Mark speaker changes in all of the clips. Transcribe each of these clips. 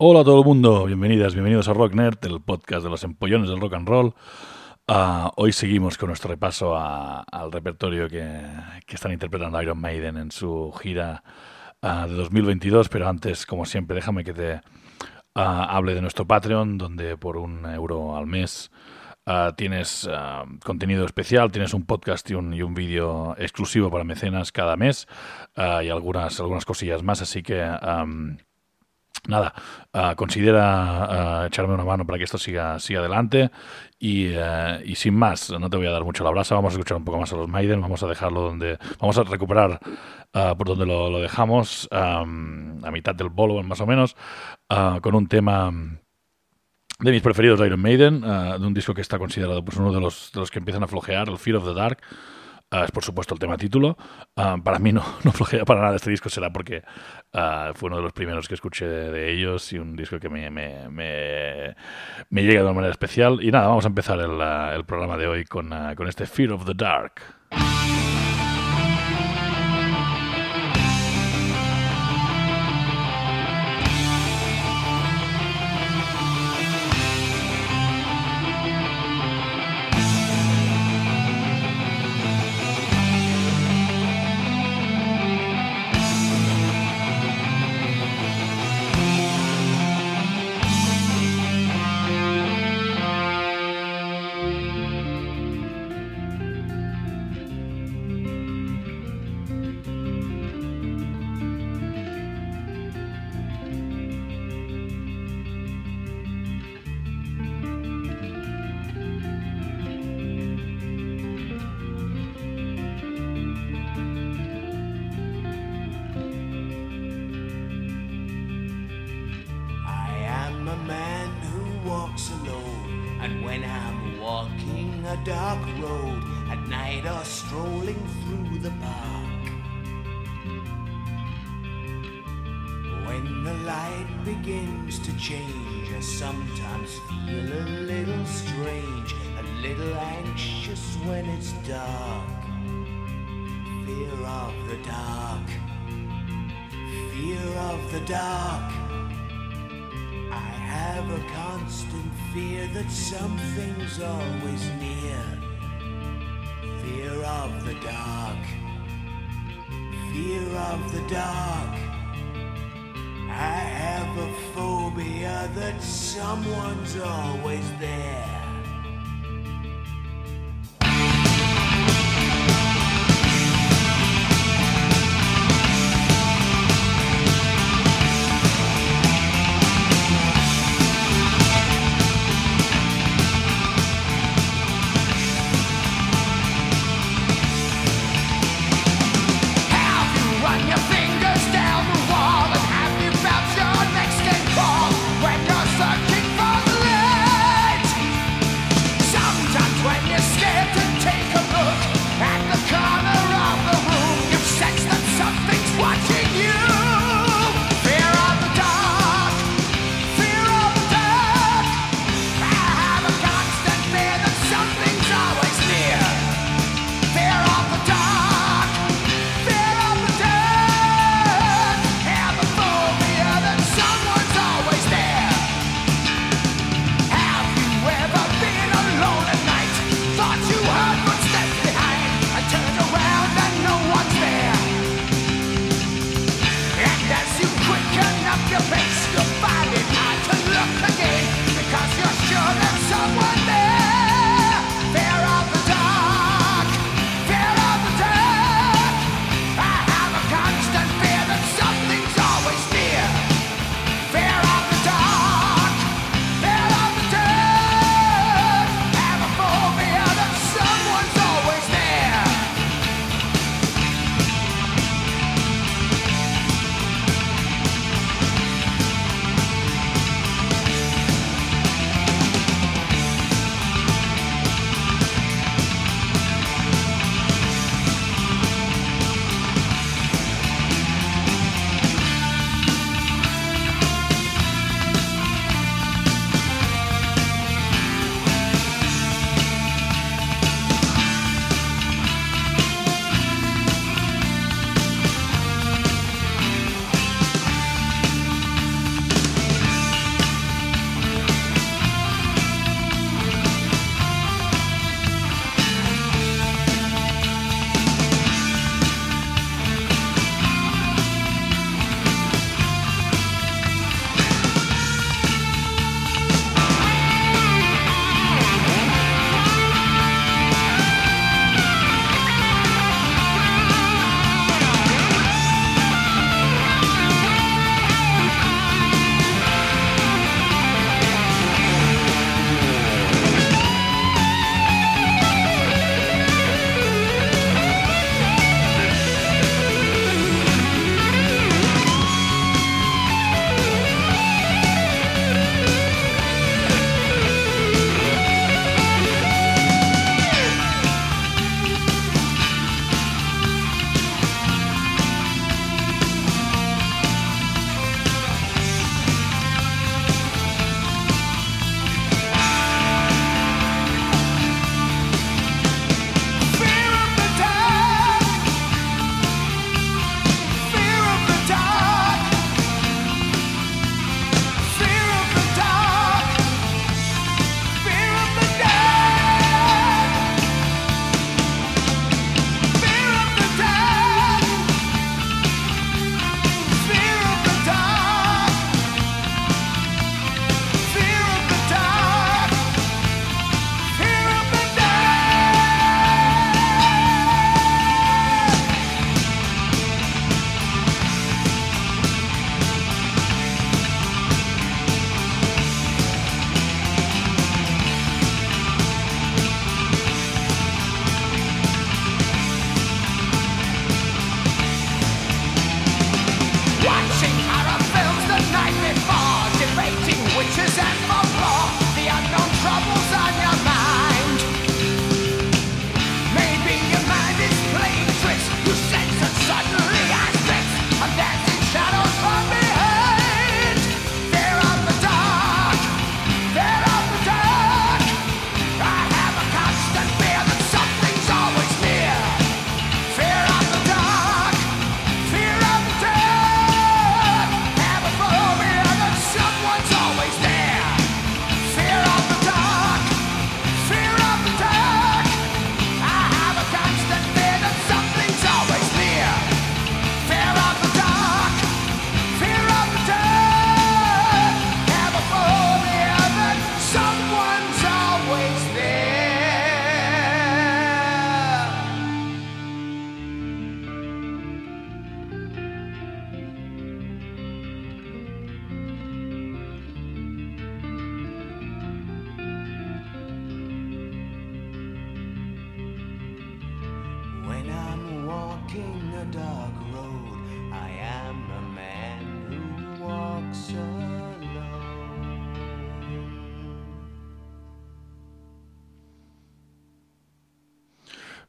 Speaker 1: Hola a todo el mundo, bienvenidas, bienvenidos a Rock Nerd, el podcast de los empollones del rock and roll. Uh, hoy seguimos con nuestro repaso a, al repertorio que, están interpretando Iron Maiden en su gira uh, de 2022, pero antes, como siempre, déjame que te uh, hable de nuestro Patreon, donde por un euro al mes tienes contenido especial, tienes un podcast y un, y un vídeo exclusivo para mecenas cada mes y algunas, algunas cosillas más, así que... nada, uh, considera uh, echarme una mano para que esto siga, siga adelante. Y, uh, y, sin más, no te voy a dar mucho la brasa, vamos a escuchar un poco más a los Maiden, vamos a dejarlo donde, vamos a recuperar por donde lo, dejamos, a mitad del bolo más o menos, con un tema de mis preferidos de Iron Maiden, de un disco que está considerado pues, uno de los, de los que empiezan a flojear, el Fear of the Dark, Uh, es por supuesto el tema título. Uh, para mí no, no flojea para nada este disco, será porque uh, fue uno de los primeros que escuché de, ellos y un disco que me, me, me, llega de una manera especial. Y nada, vamos a empezar el, programa de hoy con este Fear of the Dark. But something's always near. Fear of the dark.
Speaker 2: Fear of the dark. I have a phobia that someone's always there.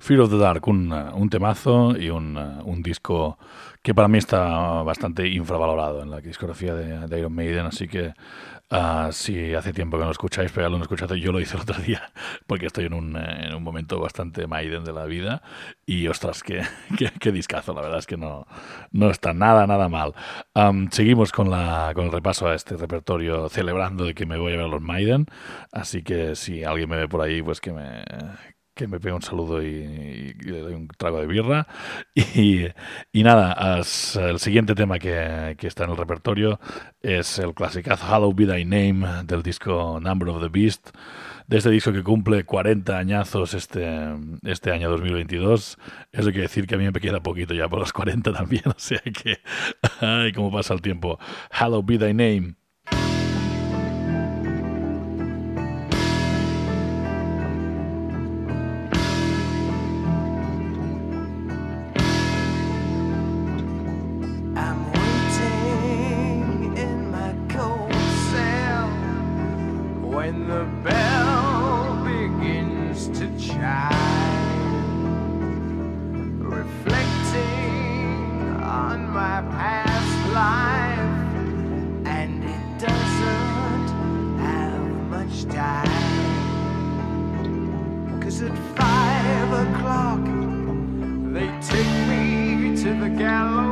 Speaker 1: Fear of the Dark, un, un temazo y un, un, disco que para mí está bastante infravalorado en la discografía de, de Iron Maiden, así que Uh, si hace tiempo que no lo escucháis, pero ya lo han escuchado, yo lo hice el otro día, porque estoy en un, en un momento bastante Maiden de la vida. Y ostras, qué, qué, qué, discazo, la verdad es que no, no está nada, nada mal. Um, seguimos con, la, con el repaso a este repertorio, celebrando de que me voy a ver a los Maiden. Así que si alguien me ve por ahí, pues que me, que me pegue un saludo y, le doy un trago de birra. Y, y nada, as, el siguiente tema que, que, está en el repertorio es el clasicazo Hallowed Be Thy Name del disco Number of the Beast, de este disco que cumple 40 añazos este, este año 2022. Eso quiere decir que a mí me queda poquito ya por los 40 también, o sea que, ay, cómo pasa el tiempo. Hallowed Be Thy Name. Galilee.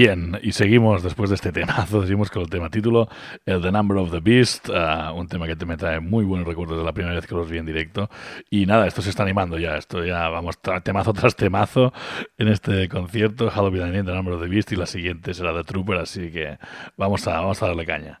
Speaker 1: Bien, y seguimos después de este temazo, seguimos con el tema título, el The Number of the Beast, uh, un tema que te me trae muy buenos recuerdos de la primera vez que los vi en directo. Y nada, esto se está animando ya, esto ya vamos temazo tras temazo en este concierto, Halloween The Number of the Beast, y la siguiente será The Trooper, así que vamos a, vamos a darle caña.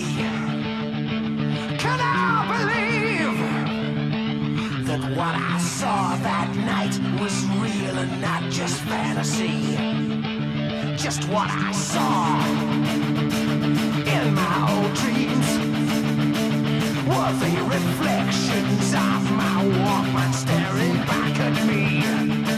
Speaker 3: Just fantasy? Just what I saw in my old dreams were the reflections of my Walkman staring back at me.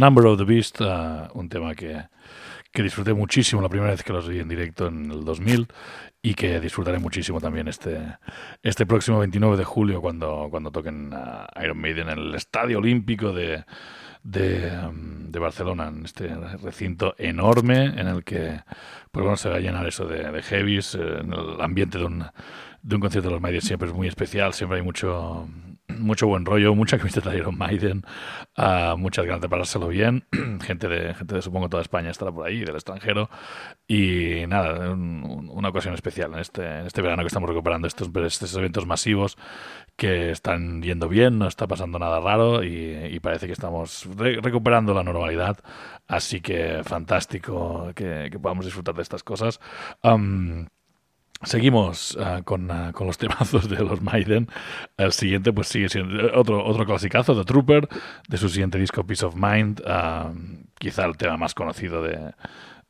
Speaker 1: Number of the Beast, uh, un tema que, que disfruté muchísimo la primera vez que los vi en directo en el 2000 y que disfrutaré muchísimo también este, este próximo 29 de julio cuando, cuando toquen a Iron Maiden en el Estadio Olímpico de, de, um, de Barcelona, en este recinto enorme en el que pues bueno, se va a llenar eso de, de heavies, eh, en el ambiente de un, de un concierto de los Maiden siempre es muy especial, siempre hay mucho mucho buen rollo, mucha camiseta de Iron Maiden, uh, muchas ganas de pasárselo bien, gente de, gente de supongo toda España estará por ahí, del extranjero, y nada, un, una ocasión especial en este, este verano que estamos recuperando estos, estos eventos masivos que están yendo bien, no está pasando nada raro y, parece que estamos re recuperando la normalidad, así que fantástico que, podamos disfrutar de estas cosas. Seguimos uh, con, uh, con, los temazos de los Maiden. El siguiente, pues sigue siendo otro, otro clasicazo, The Trooper, de su siguiente disco Peace of Mind. Uh, quizá el tema más conocido de,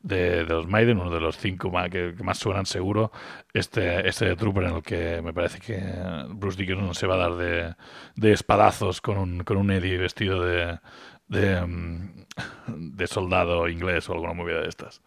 Speaker 1: de, los Maiden, uno de los cinco que, más suenan seguro. Este, este The Trooper en el que me parece que Bruce Dickinson se va a dar de, de espadazos con un, con un Eddie vestido de, de, de soldado inglés o alguna movida de estas.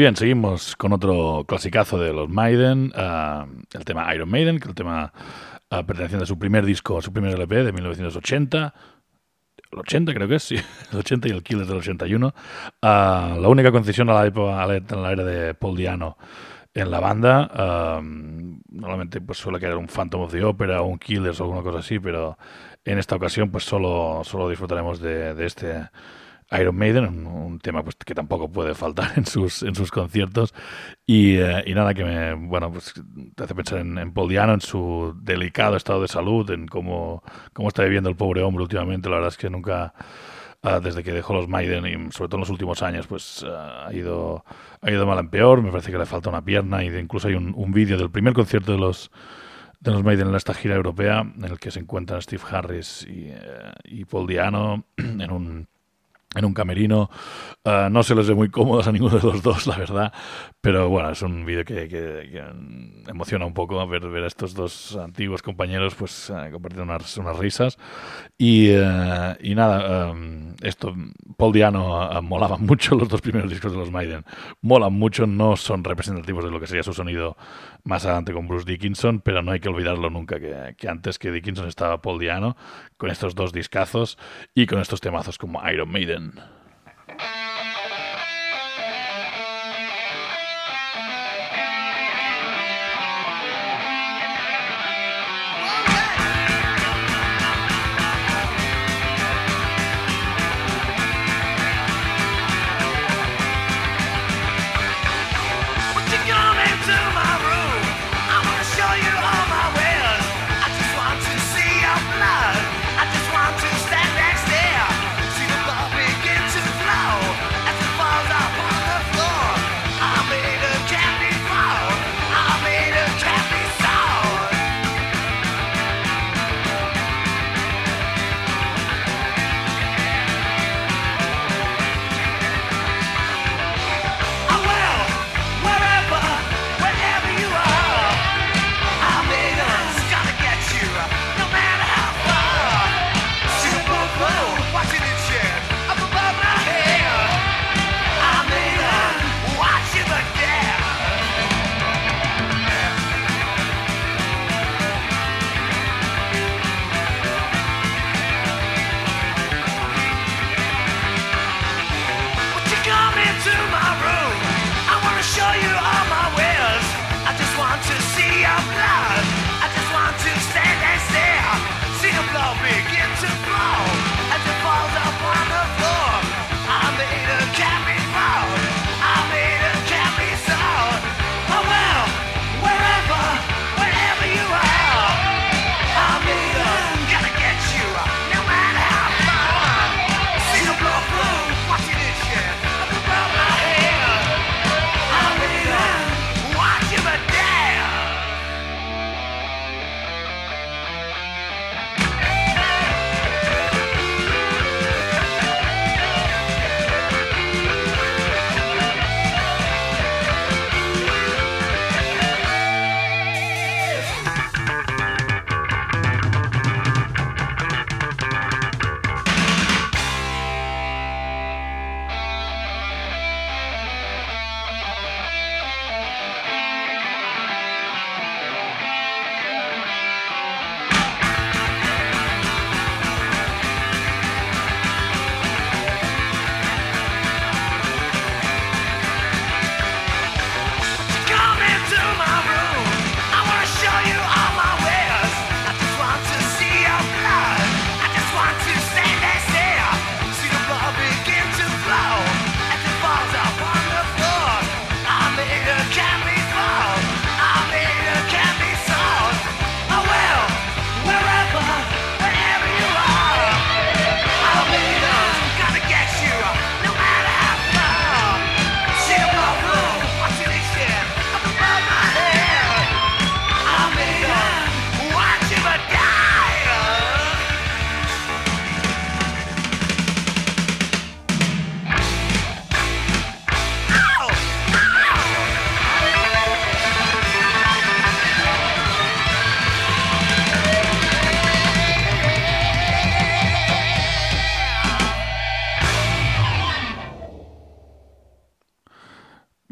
Speaker 1: Bien, seguimos con otro clasicazo de los Maiden, uh, el tema Iron Maiden, que el tema uh, perteneciente a su primer disco, su primer LP de 1980. El 80 creo que es, sí, el 80 y el Killers del 81. Uh, la única concesión a la, época, a la, en la era de Paul Diano en la banda. Normalmente pues suele quedar un Phantom of the Opera o un Killers o alguna cosa así, pero en esta ocasión pues solo, solo disfrutaremos de, de este Iron Maiden, un, un, tema pues, que tampoco puede faltar en sus, en sus conciertos. Y, eh, y nada, que me bueno, pues, te hace pensar en, en, Paul Diano, en su delicado estado de salud, en cómo, cómo está viviendo el pobre hombre últimamente. La verdad es que nunca, uh, desde que dejó los Maiden, y sobre todo en los últimos años, pues uh, ha, ido, ha ido mal en peor. Me parece que le falta una pierna. Y incluso hay un, un vídeo del primer concierto de los de los Maiden en esta gira europea, en el que se encuentran Steve Harris y, uh, y Paul Diano en un en un camerino. Uh, no se les ve muy cómodos a ninguno de los dos, la verdad. Pero bueno, es un vídeo que, que, emociona un poco ver, ver a estos dos antiguos compañeros pues uh, compartiendo unas, unas, risas. Y, uh, y nada, um, esto, Paul Diano molaba mucho los dos primeros discos de los Maiden. Molan mucho, no son representativos de lo que sería su sonido más adelante con Bruce Dickinson, pero no hay que olvidarlo nunca que, que antes que Dickinson estaba Paul Diano con estos dos discazos y con estos temazos como Iron Maiden.
Speaker 3: Christian.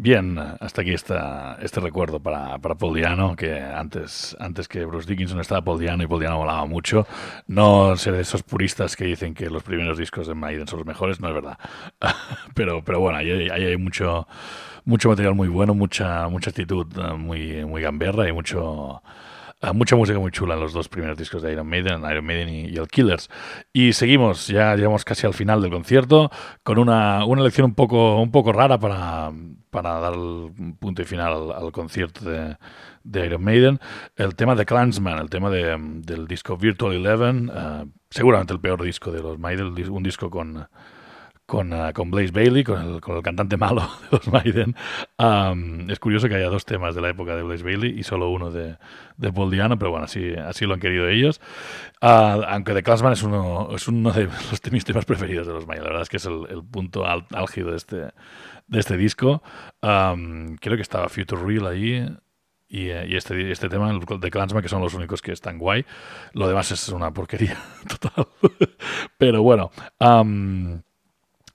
Speaker 1: Bien, hasta aquí está este recuerdo para, para Paul Diano, que antes, antes que Bruce Dickinson estaba Paul Diano y Paul Diano volaba mucho. No ser de esos puristas que dicen que los primeros discos de Maiden son los mejores, no es verdad. pero, pero bueno, ahí, hay mucho, mucho material muy bueno, mucha, mucha actitud eh, muy, muy gamberra y mucho mucha música muy chula en los dos primeros discos de Iron Maiden, Iron Maiden y, el Killers. Y seguimos, ya llegamos casi al final del concierto, con una, una lección un poco, un poco rara para, para dar el punto y final al, concierto de, Iron Maiden. El tema de Clansman, el tema de, del disco Virtual Eleven, uh, seguramente el peor disco de los Maiden, un disco con con, uh, con Blaze Bailey, con el, con el, cantante malo de los Maiden. Es curioso que haya dos temas de la época de Blaze Bailey y solo uno de, de Paul Diano, pero bueno, así, así lo han querido ellos. Uh, aunque The Clansman es uno, es uno de los mis temas preferidos de los Maiden, la verdad es que es el, punto álgido de este, de este disco. Creo que estaba Future Real ahí. Y, este, este tema de Clansman, que son los únicos que están guay. Lo demás es una porquería total. Pero bueno,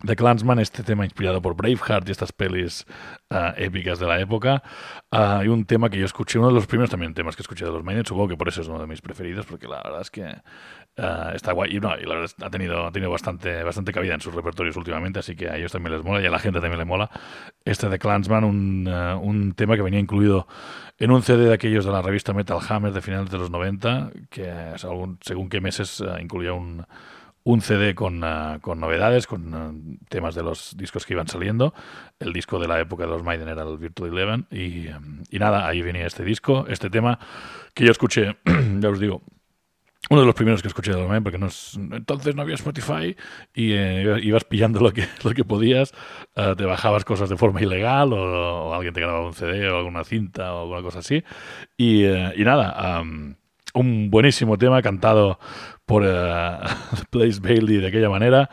Speaker 1: The Clansman, este tema inspirado por Braveheart y estas pelis uh, épicas de la época. Uh, y un tema que yo escuché, uno de los primeros también temas que escuché de los Maiden, supongo que por eso es uno de mis preferidos, porque la verdad es que uh, está guay. Y, no, y la verdad ha tenido, ha tenido bastante, bastante cabida en sus repertorios últimamente, así que a ellos también les mola y a la gente también le mola. Este The Clansman, un, un tema que venía incluido en un CD de aquellos de la revista Metal Hammer de finales de los 90, que según qué meses incluía un un CD con, uh, con novedades, con uh, temas de los discos que iban saliendo. El disco de la época de los Maiden era el Virtual Eleven. Y, um, y nada, ahí venía este disco, este tema que yo escuché, ya os digo, uno de los primeros que escuché de los Maiden, porque no es, entonces no había Spotify y eh, ibas pillando lo que, lo que podías, te bajabas cosas de forma ilegal o, alguien te grababa un CD o alguna cinta o alguna cosa así. Y, y nada, un buenísimo tema cantado por uh, Blaze Bailey de aquella manera.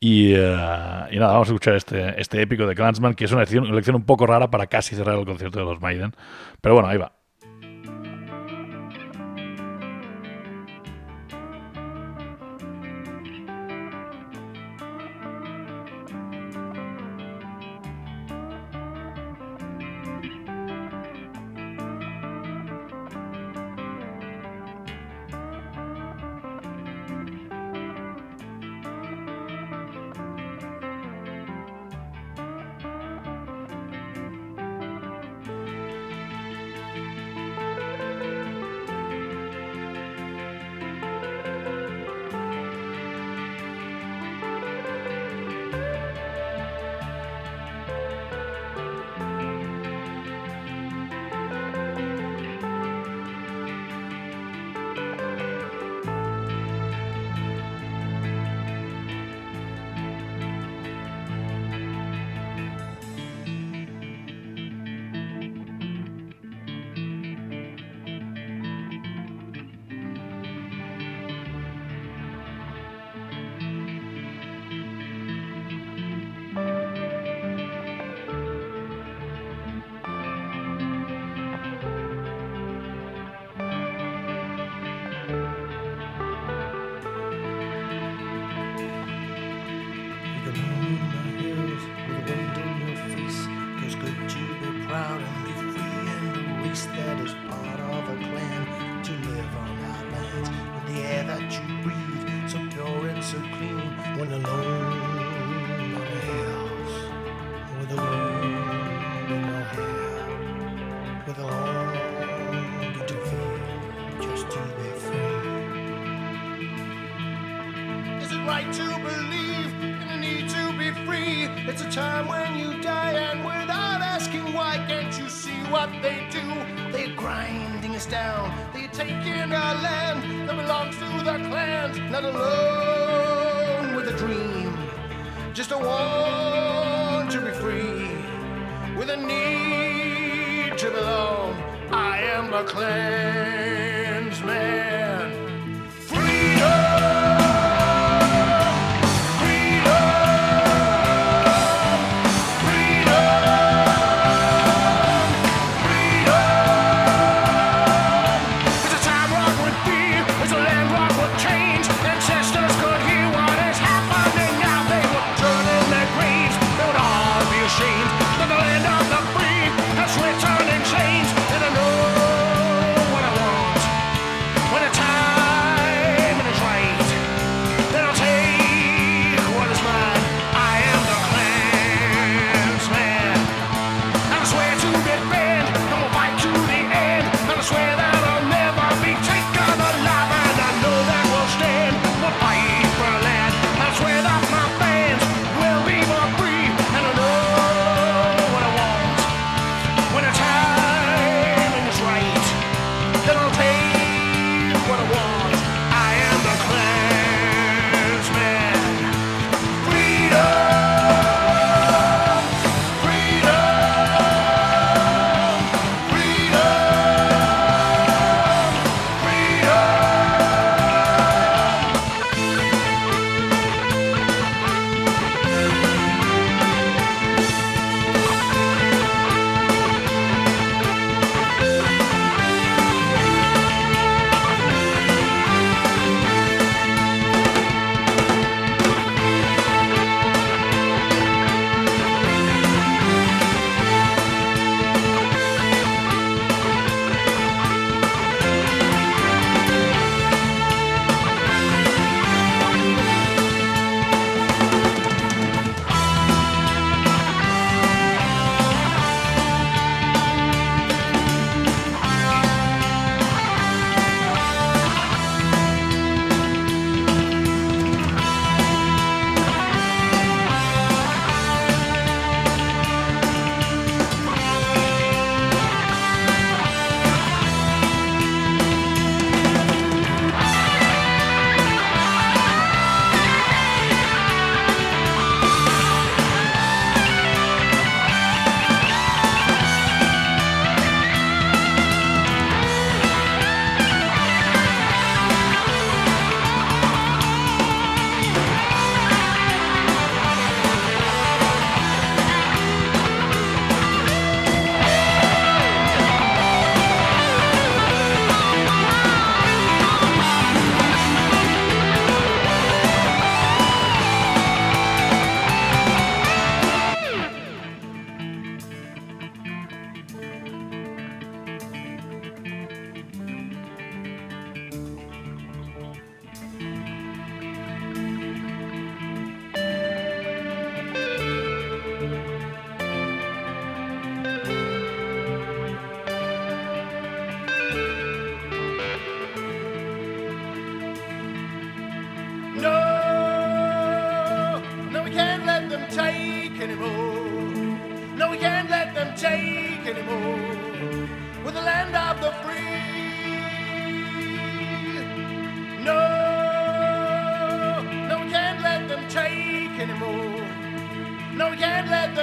Speaker 1: Y, uh, y, nada, vamos a escuchar este, este épico de Clansman, que es una lección, una lección un poco rara para casi cerrar el concierto de los Maiden. Pero bueno, ahí va.
Speaker 3: there.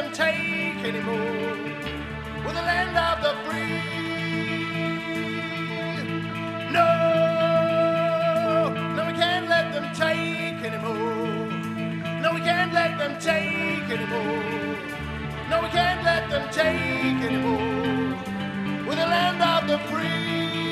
Speaker 3: Them take anymore. We're the land of the free. No, no, we can't let them take anymore. No, we can't let them take anymore. No, we can't let them take anymore. We're the land of the free.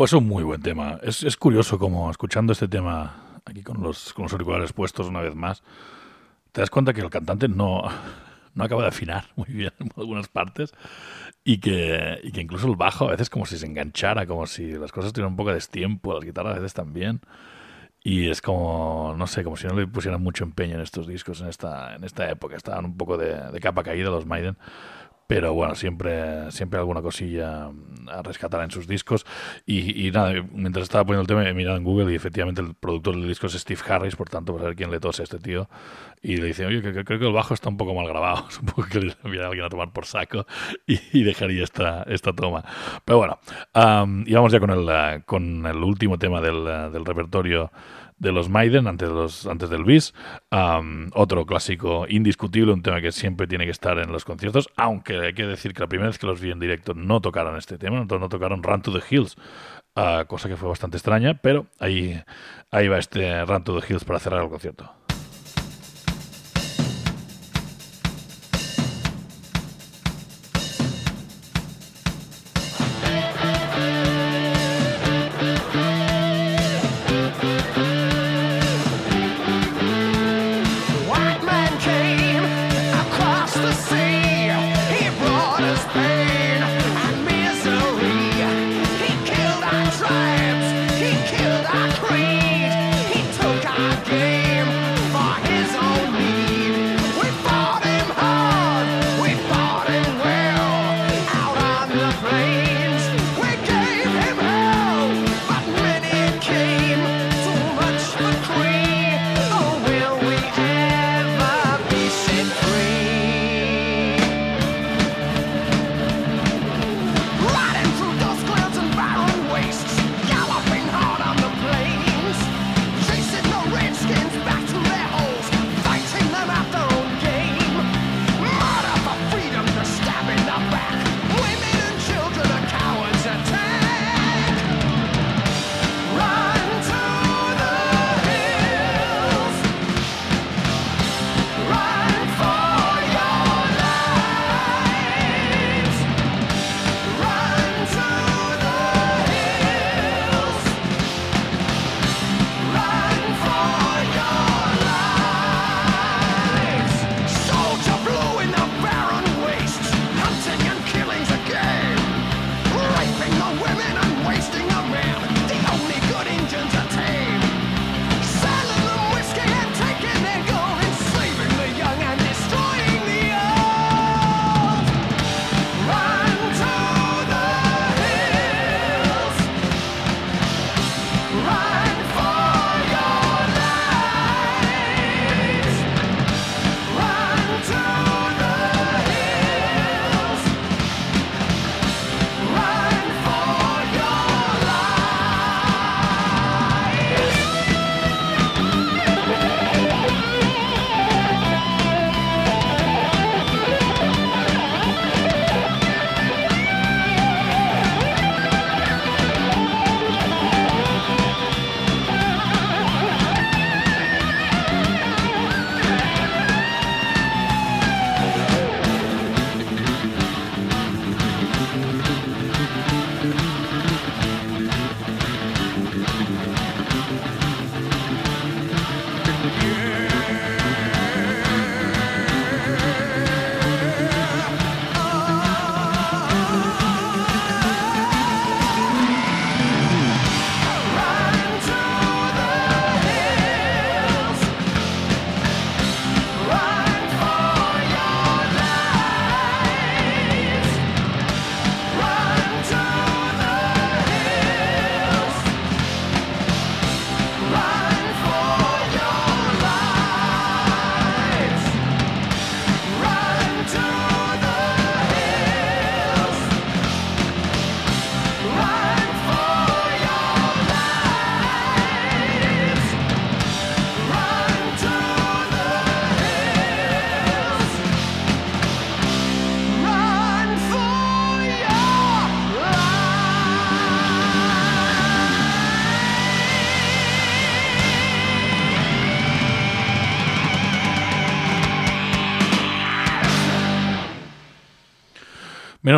Speaker 1: Pues un muy buen tema. Es, es curioso como escuchando este tema aquí con los, con los auriculares puestos una vez más, te das cuenta que el cantante no, no acaba de afinar muy bien en algunas partes y que, y que incluso el bajo a veces como si se enganchara, como si las cosas tuvieran un poco de destiempo, las guitarras a veces también. Y es como, no sé, como si no le pusieran mucho empeño en estos discos en esta, en esta época. Estaban un poco de, de capa caída los Maiden. Pero bueno, siempre, siempre alguna cosilla a rescatar en sus discos. Y, y nada, mientras estaba poniendo el tema, he mirado en Google y efectivamente el productor del disco es Steve Harris, por tanto, para ver quién le tose a este tío. Y le dice, oye, creo que el bajo está un poco mal grabado. Supongo que le enviaría a alguien a tomar por saco y, y dejaría esta, esta toma. Pero bueno, um, y vamos ya con el, uh, con el último tema del, uh, del repertorio de los Maiden antes, de los, antes del bis. Um, otro clásico indiscutible, un tema que siempre tiene que estar en los conciertos, aunque hay que decir que la primera vez que los vi en directo no tocaron este tema, no, no tocaron Run to the Hills, uh, cosa que fue bastante extraña, pero ahí, ahí va este Run to the Hills para cerrar el concierto.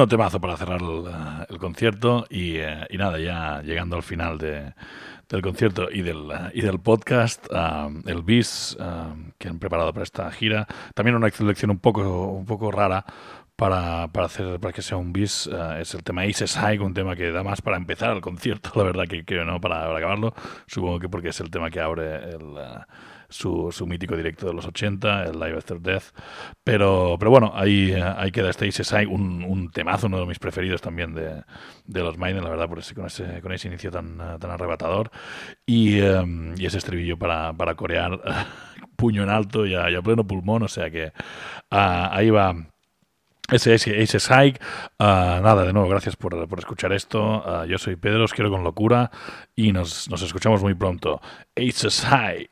Speaker 1: Menudo temazo para cerrar el, eh, concierto y, eh, y, nada, ya llegando al final de, del concierto y del, y del podcast, um, el bis um, que han preparado para esta gira. También una selección un poco, un poco rara para, para, hacer para que sea un bis uh, es el tema Aces High, un tema que da más para empezar el concierto, la verdad que, que no para, para, acabarlo. Supongo que porque es el tema que abre el... Uh, su, su, mítico directo de los 80, el Live After Death. Pero, pero bueno, ahí, ahí queda este Aces un, un temazo, uno de mis preferidos también de, de los Maiden, la verdad, por ese, con, ese, con ese inicio tan, tan arrebatador. Y, um, y ese estribillo para, para corear puño en alto y a, y a, pleno pulmón, o sea que uh, ahí va. Ese es Aces High. Uh, nada, de nuevo, gracias por, por escuchar esto. Uh, yo soy Pedro, os quiero con locura y nos, nos escuchamos muy pronto. Aces High.